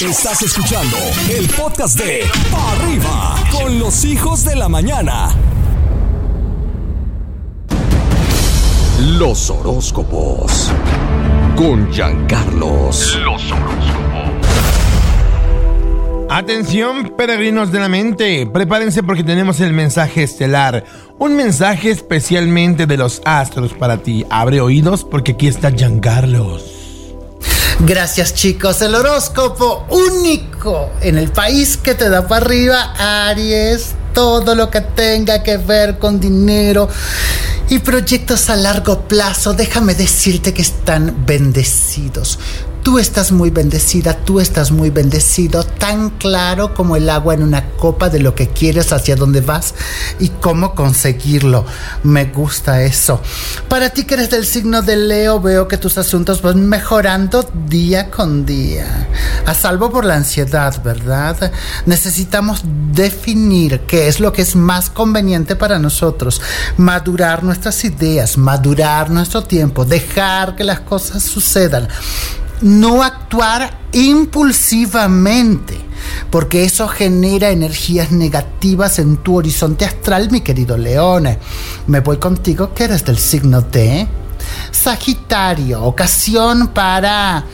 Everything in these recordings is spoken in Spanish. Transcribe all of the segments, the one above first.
Estás escuchando el podcast de Pa' Arriba con los hijos de la mañana. Los horóscopos con Giancarlos. Los horóscopos. Atención, peregrinos de la mente, prepárense porque tenemos el mensaje estelar, un mensaje especialmente de los astros para ti. Abre oídos porque aquí está Giancarlos. Gracias chicos, el horóscopo único en el país que te da para arriba, Aries, todo lo que tenga que ver con dinero y proyectos a largo plazo, déjame decirte que están bendecidos. Tú estás muy bendecida, tú estás muy bendecido, tan claro como el agua en una copa de lo que quieres, hacia dónde vas y cómo conseguirlo. Me gusta eso. Para ti que eres del signo de Leo, veo que tus asuntos van mejorando día con día. A salvo por la ansiedad, ¿verdad? Necesitamos definir qué es lo que es más conveniente para nosotros. Madurar nuestras ideas, madurar nuestro tiempo, dejar que las cosas sucedan no actuar impulsivamente, porque eso genera energías negativas en tu horizonte astral, mi querido León. Me voy contigo, que eres del signo de Sagitario, ocasión para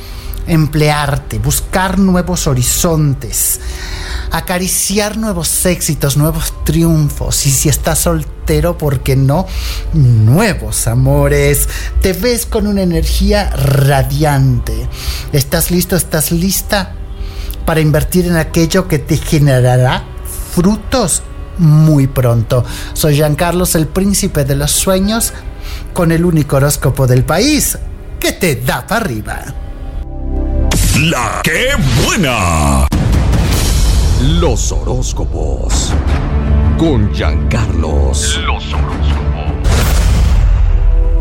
emplearte, buscar nuevos horizontes, acariciar nuevos éxitos, nuevos triunfos. Y si estás soltero, ¿por qué no? Nuevos amores. Te ves con una energía radiante. ¿Estás listo? ¿Estás lista para invertir en aquello que te generará frutos? Muy pronto. Soy Carlos, el príncipe de los sueños, con el único horóscopo del país que te da para arriba. La que buena. Los horóscopos. Con Giancarlos. Los horóscopos.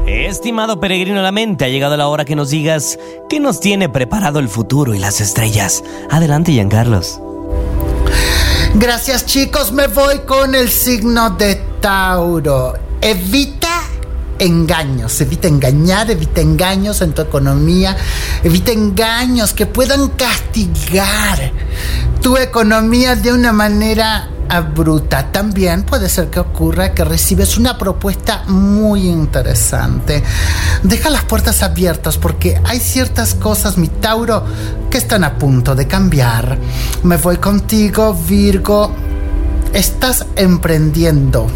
Estimado peregrino de la mente, ha llegado la hora que nos digas qué nos tiene preparado el futuro y las estrellas. Adelante, Giancarlos. Gracias, chicos. Me voy con el signo de Tauro. Evita engaños, evita engañar, evita engaños en tu economía, evita engaños que puedan castigar tu economía de una manera bruta. También puede ser que ocurra que recibes una propuesta muy interesante. Deja las puertas abiertas porque hay ciertas cosas, mi Tauro, que están a punto de cambiar. Me voy contigo, Virgo. Estás emprendiendo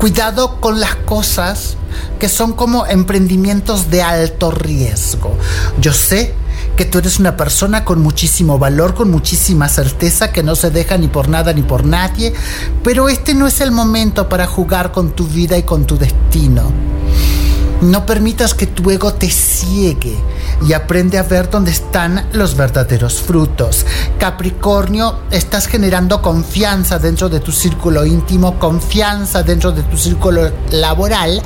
Cuidado con las cosas que son como emprendimientos de alto riesgo. Yo sé que tú eres una persona con muchísimo valor, con muchísima certeza, que no se deja ni por nada ni por nadie, pero este no es el momento para jugar con tu vida y con tu destino. No permitas que tu ego te ciegue y aprende a ver dónde están los verdaderos frutos. Capricornio, estás generando confianza dentro de tu círculo íntimo, confianza dentro de tu círculo laboral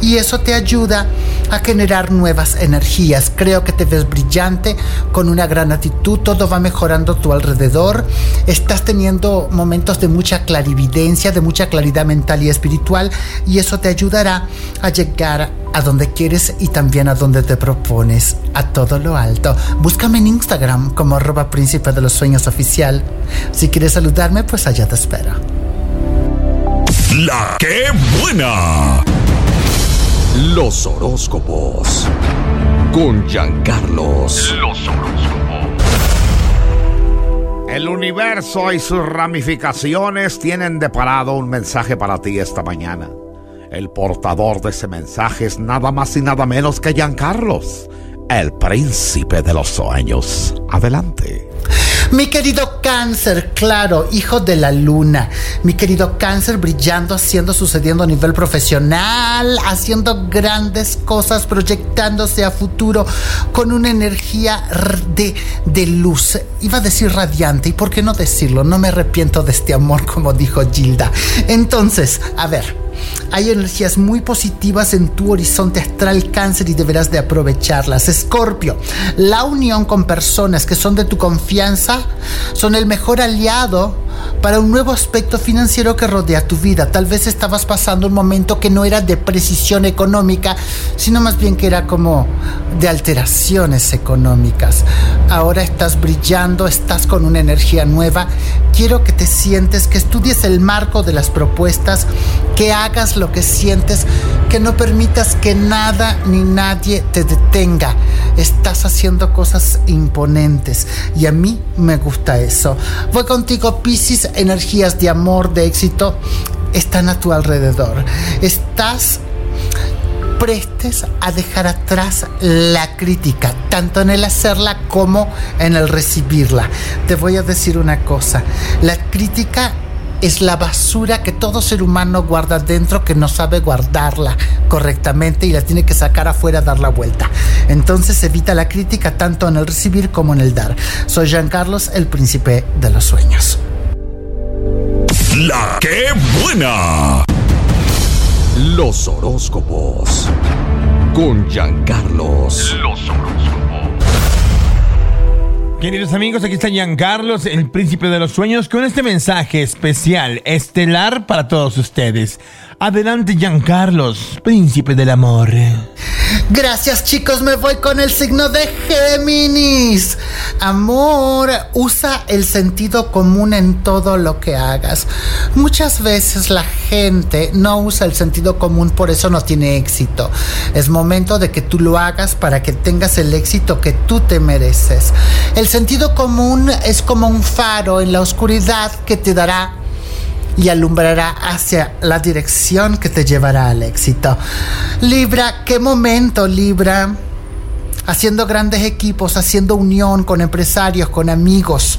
y eso te ayuda a generar nuevas energías. Creo que te ves brillante, con una gran actitud, todo va mejorando a tu alrededor. Estás teniendo momentos de mucha clarividencia, de mucha claridad mental y espiritual y eso te ayudará a llegar a donde quieres y también a donde te propones, a todo lo alto. Búscame en Instagram como arroba príncipe de los sueños oficial. Si quieres saludarme, pues allá te espero. La que buena. Los horóscopos. Con Giancarlos. Los horóscopos. El universo y sus ramificaciones tienen de parado un mensaje para ti esta mañana. El portador de ese mensaje es nada más y nada menos que Giancarlos, el príncipe de los sueños. Adelante. Mi querido cáncer, claro, hijo de la luna. Mi querido cáncer brillando, haciendo, sucediendo a nivel profesional, haciendo grandes cosas, proyectándose a futuro con una energía de, de luz. Iba a decir radiante, y por qué no decirlo, no me arrepiento de este amor, como dijo Gilda. Entonces, a ver, hay energías muy positivas en tu horizonte astral cáncer y deberás de aprovecharlas. Escorpio, la unión con personas que son de tu confianza son el mejor aliado para un nuevo aspecto financiero que rodea tu vida. Tal vez estabas pasando un momento que no era de precisión económica, sino más bien que era como de alteraciones económicas. Ahora estás brillando, estás con una energía nueva. Quiero que te sientes, que estudies el marco de las propuestas, que hagas lo que sientes, que no permitas que nada ni nadie te detenga. Estás haciendo cosas imponentes y a mí me gusta eso. Voy contigo, Piscis, energías de amor, de éxito, están a tu alrededor. Estás prestes a dejar atrás la crítica, tanto en el hacerla como en el recibirla. Te voy a decir una cosa, la crítica es la basura que todo ser humano guarda dentro que no sabe guardarla correctamente y la tiene que sacar afuera, dar la vuelta. Entonces evita la crítica tanto en el recibir como en el dar. Soy Jean Carlos, el príncipe de los sueños. La que buena. Los horóscopos. Con Giancarlos. Los Queridos amigos, aquí está Giancarlos, el príncipe de los sueños, con este mensaje especial, estelar para todos ustedes. Adelante, Giancarlos, príncipe del amor. Gracias chicos, me voy con el signo de Géminis. Amor, usa el sentido común en todo lo que hagas. Muchas veces la gente no usa el sentido común, por eso no tiene éxito. Es momento de que tú lo hagas para que tengas el éxito que tú te mereces. El sentido común es como un faro en la oscuridad que te dará y alumbrará hacia la dirección que te llevará al éxito. Libra, qué momento, Libra. Haciendo grandes equipos, haciendo unión con empresarios, con amigos.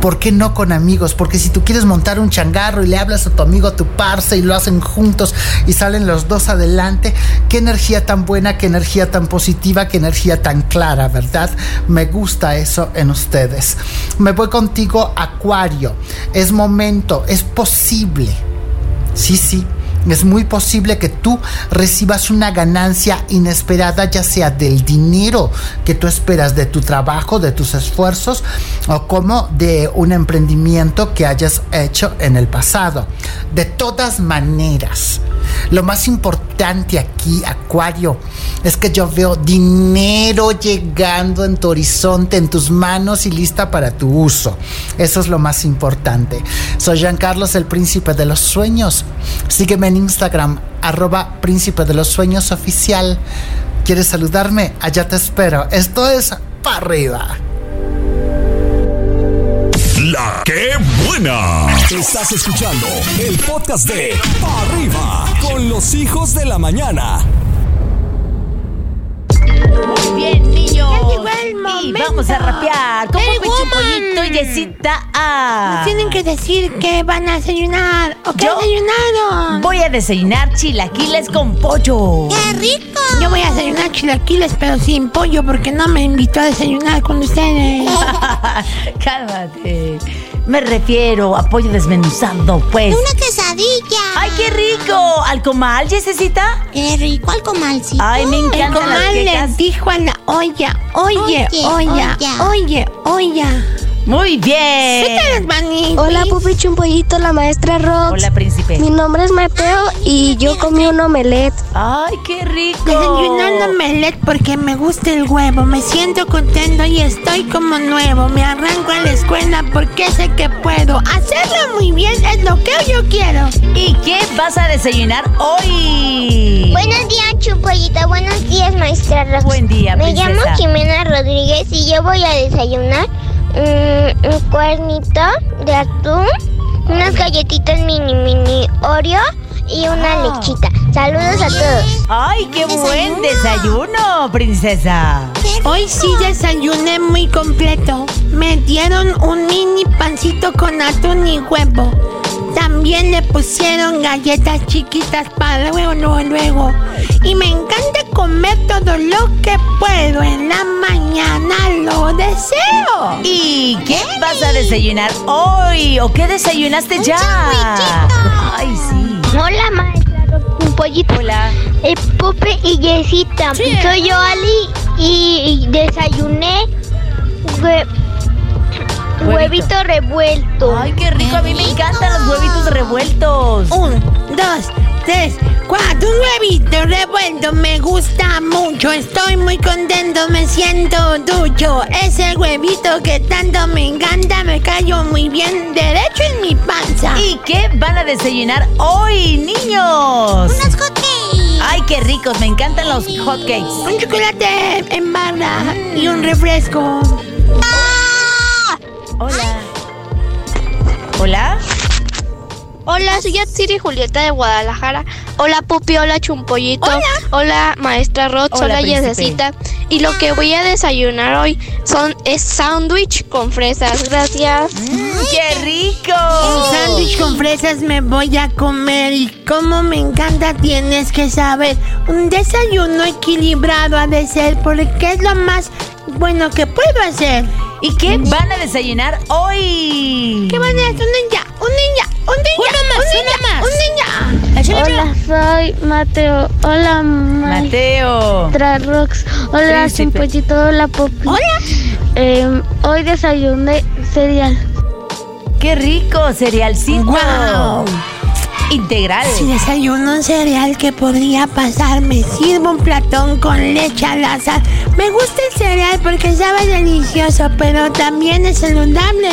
¿Por qué no con amigos? Porque si tú quieres montar un changarro y le hablas a tu amigo, a tu parce y lo hacen juntos y salen los dos adelante, qué energía tan buena, qué energía tan positiva, qué energía tan clara, ¿verdad? Me gusta eso en ustedes. Me voy contigo, Acuario. Es momento, es posible. Sí, sí es muy posible que tú recibas una ganancia inesperada, ya sea del dinero que tú esperas de tu trabajo, de tus esfuerzos, o como de un emprendimiento que hayas hecho en el pasado. De todas maneras, lo más importante aquí, Acuario, es que yo veo dinero llegando en tu horizonte, en tus manos y lista para tu uso. Eso es lo más importante. Soy Jean Carlos, el príncipe de los sueños. Sígueme en Instagram, arroba príncipe de los sueños oficial. ¿Quieres saludarme? Allá te espero. Esto es para arriba. La que buena. Estás escuchando el podcast de Pa' arriba con los hijos de la mañana. Muy bien. Llegó el Y momento. vamos a rapear. ¿Cómo Hey, me woman. pollito y Yesita A? Nos tienen que decir que van a desayunar o qué desayunaron. Voy a desayunar chilaquiles con pollo. ¡Qué rico! Yo voy a desayunar chilaquiles, pero sin pollo, porque no me invitó a desayunar con ustedes. Cálmate. Me refiero a pollo desmenuzado, pues. Una quesadilla. ¡Ay, qué rico! ¿Al comal, Yesecita? Qué rico el comalcito. Ay, me El encantan las comal quecas. le dijo a la olla, oye, Oye, olla, olla. oye, olla. Muy bien. ¿Qué tal, Manny? Hola, Pupi Chumpollito, la maestra Rox. Hola, príncipe. Mi nombre es Mateo y yo comí un omelette. Ay, qué rico. Desayunando omelette porque me gusta el huevo. Me siento contento y estoy como nuevo. Me arranco a la escuela porque sé que puedo. Hacerlo muy bien es lo que yo quiero. ¿Y qué vas a desayunar hoy? Buenos días, Chupollita. Buenos días, maestra Rox. Buen día, Me princesa. llamo Jimena Rodríguez y yo voy a desayunar mm, un cuernito de atún, unas galletitas mini mini Oreo y una Ah. lechita. Saludos a todos. Ay, qué buen desayuno, princesa. Hoy sí desayuné muy completo. Me dieron un mini pancito con atún y huevo. También le pusieron galletas chiquitas para luego, luego, luego. Y me encanta comer todo lo que puedo. En la mañana lo deseo. ¿Y qué vas a desayunar hoy? ¿O qué desayunaste ya? Ay, sí. Hola, maestra. Un pollito. Hola. Eh, Pupe y Yesita. Soy yo, Ali, y, y desayuné hue- huevito revuelto. Ay, qué rico. A mí me encantan los huevitos revueltos. Un, dos, tres, cuatro. Un huevito revuelto me gusta mucho. Estoy muy contento, me siento ducho. Ese huevito que tanto me encanta me cayó muy bien derecho en mi panza. ¿Y qué van a desayunar hoy, niños? Unos hotcakes. Ay, qué ricos. Me encantan los hotcakes. Un chocolate en barra y un refresco. Hola. Hola. Hola, soy Yatsiri Julieta de Guadalajara. Hola, Pupi. Hola, Chumpollito. Hola. Hola, maestra Rod. Hola, Hola. Yesecita. Y lo que voy a desayunar hoy son es sándwich con fresas. Gracias. ¡Qué rico! Un sándwich con fresas me voy a comer y como me encanta tienes que saber. Un desayuno equilibrado ha de ser porque es lo más bueno que puedo hacer. ¿Y qué van a desayunar hoy? ¿Qué van a hacer? Un ninja, un ninja, un ninja, un ninja, un ninja. Hola, soy Mateo. Hola, Mateo. maestra Rox. Hola, Príncipe. Chumpollito. Hola, Pupi. Hola. Em, hoy desayuné cereal. ¡Qué rico! Cerealcito. Wow. Integral. Si desayuno un cereal que podría pasar, me sirvo un platón con leche al azar. Me gusta el cereal porque sabe delicioso, pero también es saludable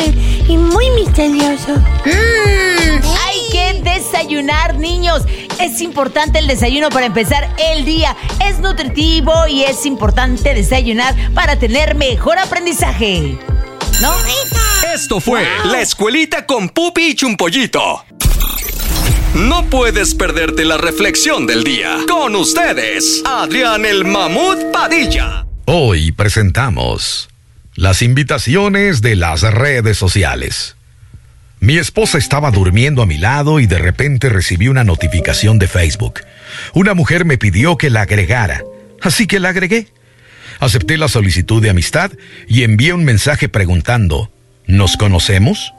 y muy misterioso. Mm, hay que desayunar, niños. Es importante el desayuno para empezar el día. Es nutritivo y es importante desayunar para tener mejor aprendizaje. ¿No? Esto fue La Escuelita con Pupi y Chumpollito. No puedes perderte la reflexión del día. Con ustedes, Adrián el Mamut Padilla. Hoy presentamos las invitaciones de las redes sociales. Mi esposa estaba durmiendo a mi lado y de repente recibí una notificación de Facebook. Una mujer me pidió que la agregara, así que la agregué. Acepté la solicitud de amistad y envié un mensaje preguntando, ¿nos conocemos?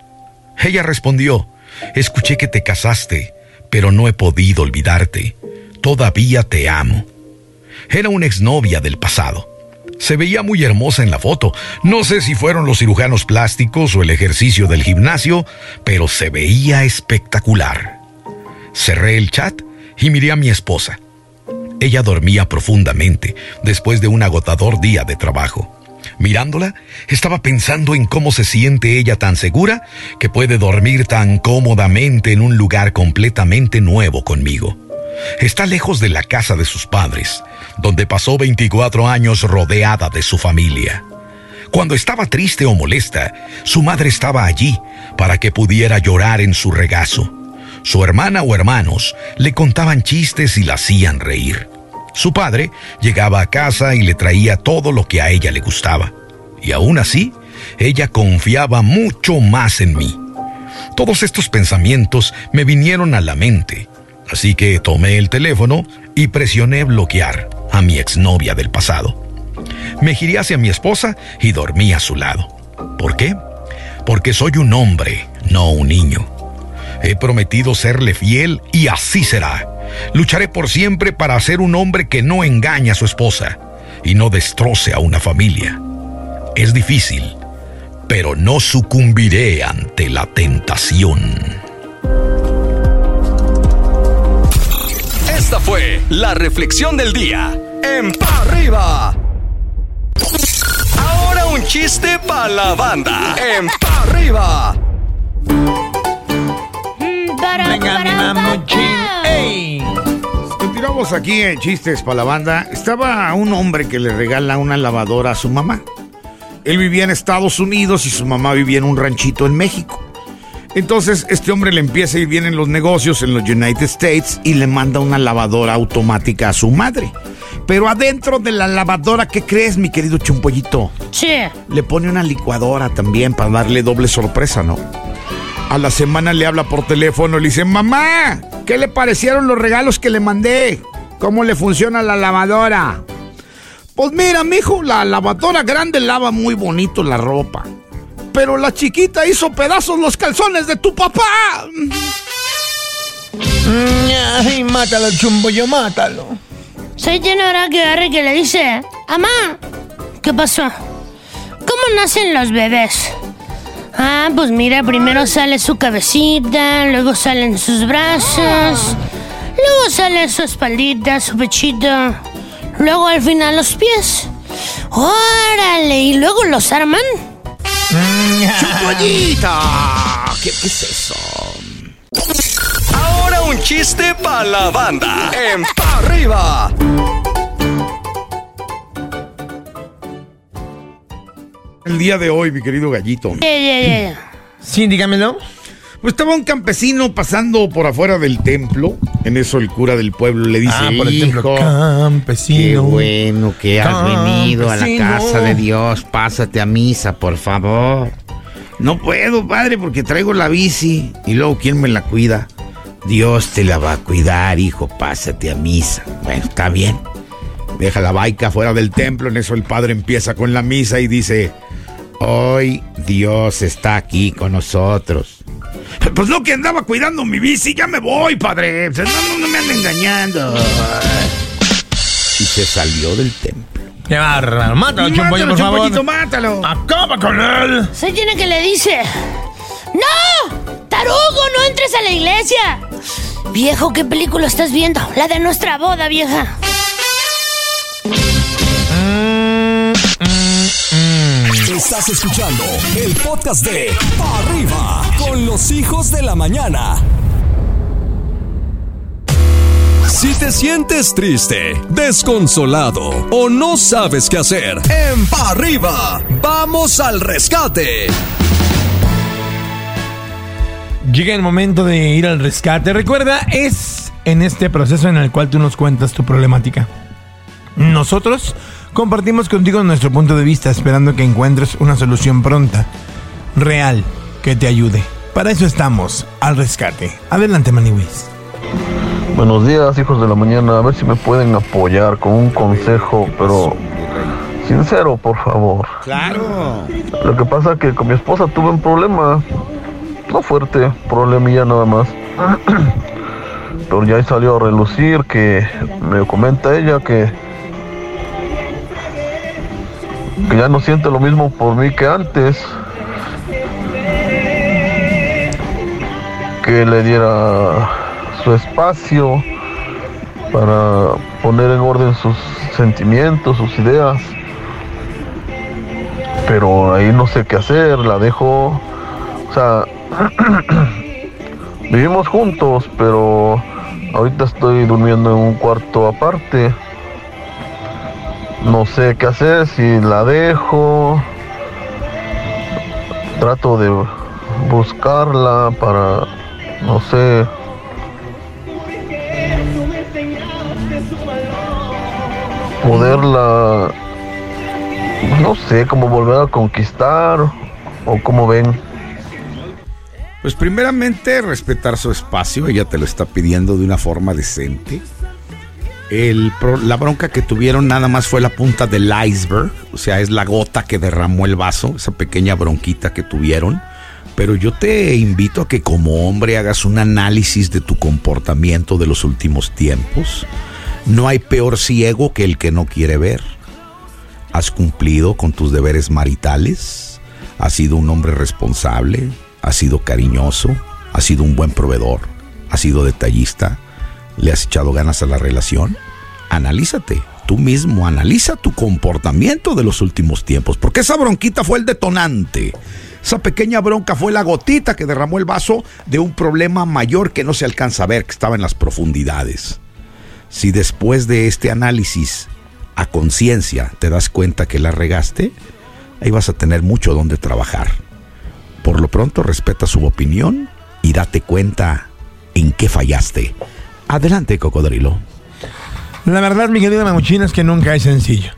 Ella respondió, escuché que te casaste, pero no he podido olvidarte. Todavía te amo. Era una exnovia del pasado. Se veía muy hermosa en la foto. No sé si fueron los cirujanos plásticos o el ejercicio del gimnasio, pero se veía espectacular. Cerré el chat y miré a mi esposa. Ella dormía profundamente después de un agotador día de trabajo. Mirándola, estaba pensando en cómo se siente ella tan segura que puede dormir tan cómodamente en un lugar completamente nuevo conmigo. Está lejos de la casa de sus padres, donde pasó 24 años rodeada de su familia. Cuando estaba triste o molesta, su madre estaba allí para que pudiera llorar en su regazo. Su hermana o hermanos le contaban chistes y la hacían reír. Su padre llegaba a casa y le traía todo lo que a ella le gustaba. Y aún así, ella confiaba mucho más en mí. Todos estos pensamientos me vinieron a la mente, así que tomé el teléfono y presioné bloquear a mi exnovia del pasado. Me giré hacia mi esposa y dormí a su lado. ¿Por qué? Porque soy un hombre, no un niño. He prometido serle fiel y así será. Lucharé por siempre para ser un hombre que no engañe a su esposa y no destroce a una familia. Es difícil, pero no sucumbiré ante la tentación. Esta fue la reflexión del día. En Pa' arriba. Ahora un chiste para la banda. En Pa' arriba. Venga, mi mamuchín. ¡Ey! Continuamos aquí en Chistes para la Banda. Estaba un hombre que le regala una lavadora a su mamá. Él vivía en Estados Unidos y su mamá vivía en un ranchito en México. Entonces este hombre le empieza a ir bien en los negocios en los United States y le manda una lavadora automática a su madre. Pero adentro de la lavadora, ¿qué crees, mi querido chumpollito? Sí. Le pone una licuadora también para darle doble sorpresa, ¿no? A la semana le habla por teléfono y le dice, mamá, ¿qué le parecieron los regalos que le mandé? ¿Cómo le funciona la lavadora? Pues mira, mijo, la lavadora grande lava muy bonito la ropa. Pero la chiquita hizo pedazos los calzones de tu papá. Ay, mátalo, chumbollo, mátalo. Soy Tenora que agarre que le dice, Amá, ¿qué pasó? ¿Cómo nacen los bebés? Ah, pues mira, primero sale su cabecita, luego salen sus brazos, luego sale su espaldita, su pechito, luego al final los pies. ¡Órale! ¿Y luego los arman? ¡Chumpollita! ¿Qué, ¿Qué es eso? Ahora un chiste para la banda. En pa arriba. El día de hoy, mi querido gallito. Ya, ya, ya. Sí, dígamelo. Pues estaba un campesino pasando por afuera del templo. En eso el cura del pueblo le dice: Ah, por el templo. "Hijo, Campesino. Qué bueno que has venido a la casa de Dios. Pásate a misa, por favor. No puedo, padre, porque traigo la bici. Y luego, ¿quién me la cuida? Dios te la va a cuidar, hijo. Pásate a misa. Bueno, está bien. Deja la baica fuera del templo. En eso el padre empieza con la misa y dice: Hoy Dios está aquí con nosotros. Pues no que andaba cuidando mi bici, ya me voy, padre. No, no, no me anden engañando. Y se salió del templo. Qué bárbaro. Mátalo, Chumpollo, Mátalo, por favor. Chumpollito, mátalo. Acaba con él. Se tiene que le dice. ¡No! ¡Tarugo, no entres a la iglesia! Viejo, ¿qué película estás viendo? La de nuestra boda, vieja. Estás escuchando el podcast de Pa arriba con los hijos de la mañana. Si te sientes triste, desconsolado o no sabes qué hacer, en Pa arriba, vamos al rescate. Llega el momento de ir al rescate. Recuerda, es en este proceso en el cual tú nos cuentas tu problemática. Nosotros compartimos contigo nuestro punto de vista esperando que encuentres una solución pronta, real, que te ayude. Para eso estamos, al rescate. Adelante, Maniwis. Buenos días, hijos de la mañana. A ver si me pueden apoyar con un consejo, pero sincero, por favor. Claro. Lo que pasa que con mi esposa tuve un problema, no fuerte, problemilla nada más. Pero ya salió a relucir que me comenta ella que que ya no siente lo mismo por mí que antes. Que le diera su espacio para poner en orden sus sentimientos, sus ideas. Pero ahí no sé qué hacer, la dejo. O sea, vivimos juntos, pero ahorita estoy durmiendo en un cuarto aparte. No sé qué hacer, si la dejo. Trato de buscarla para, no sé, poderla, no sé, como volver a conquistar o como ven. Pues primeramente respetar su espacio, ella te lo está pidiendo de una forma decente. El la bronca que tuvieron nada más fue la punta del iceberg, o sea, es la gota que derramó el vaso, esa pequeña bronquita que tuvieron. Pero yo te invito a que como hombre hagas un análisis de tu comportamiento de los últimos tiempos. No hay peor ciego que el que no quiere ver. ¿Has cumplido con tus deberes maritales? ¿Has sido un hombre responsable? ¿Has sido cariñoso? ¿Has sido un buen proveedor? ¿Has sido detallista? ¿Le has echado ganas a la relación? Analízate. Tú mismo analiza tu comportamiento de los últimos tiempos, porque esa bronquita fue el detonante. Esa pequeña bronca fue la gotita que derramó el vaso de un problema mayor que no se alcanza a ver, que estaba en las profundidades. Si después de este análisis a conciencia te das cuenta que la regaste, ahí vas a tener mucho donde trabajar. Por lo pronto respeta su opinión y date cuenta en qué fallaste. Adelante, cocodrilo. La verdad, mi querida Mamuchina, es que nunca es sencillo.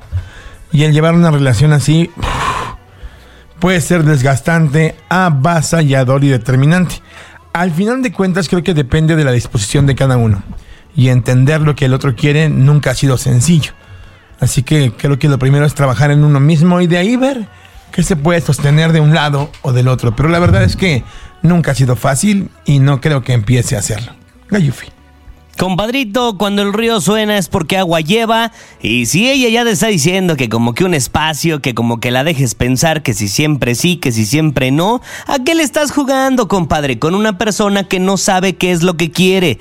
Y el llevar una relación así puede ser desgastante, avasallador y determinante. Al final de cuentas, creo que depende de la disposición de cada uno. Y entender lo que el otro quiere nunca ha sido sencillo. Así que creo que lo primero es trabajar en uno mismo y de ahí ver qué se puede sostener de un lado o del otro. Pero la verdad es que nunca ha sido fácil y no creo que empiece a hacerlo. Gayufi. Compadrito, cuando el río suena es porque agua lleva. Y si ella ya te está diciendo que como que un espacio, que como que la dejes pensar que si siempre sí, que si siempre no, ¿a qué le estás jugando, compadre? Con una persona que no sabe qué es lo que quiere.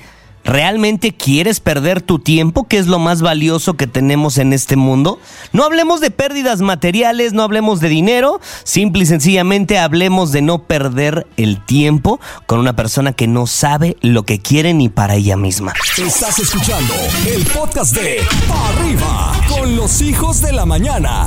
¿Realmente quieres perder tu tiempo, que es lo más valioso que tenemos en este mundo? No hablemos de pérdidas materiales, no hablemos de dinero, simple y sencillamente hablemos de no perder el tiempo con una persona que no sabe lo que quiere ni para ella misma. Estás escuchando el podcast de Arriba con los hijos de la mañana.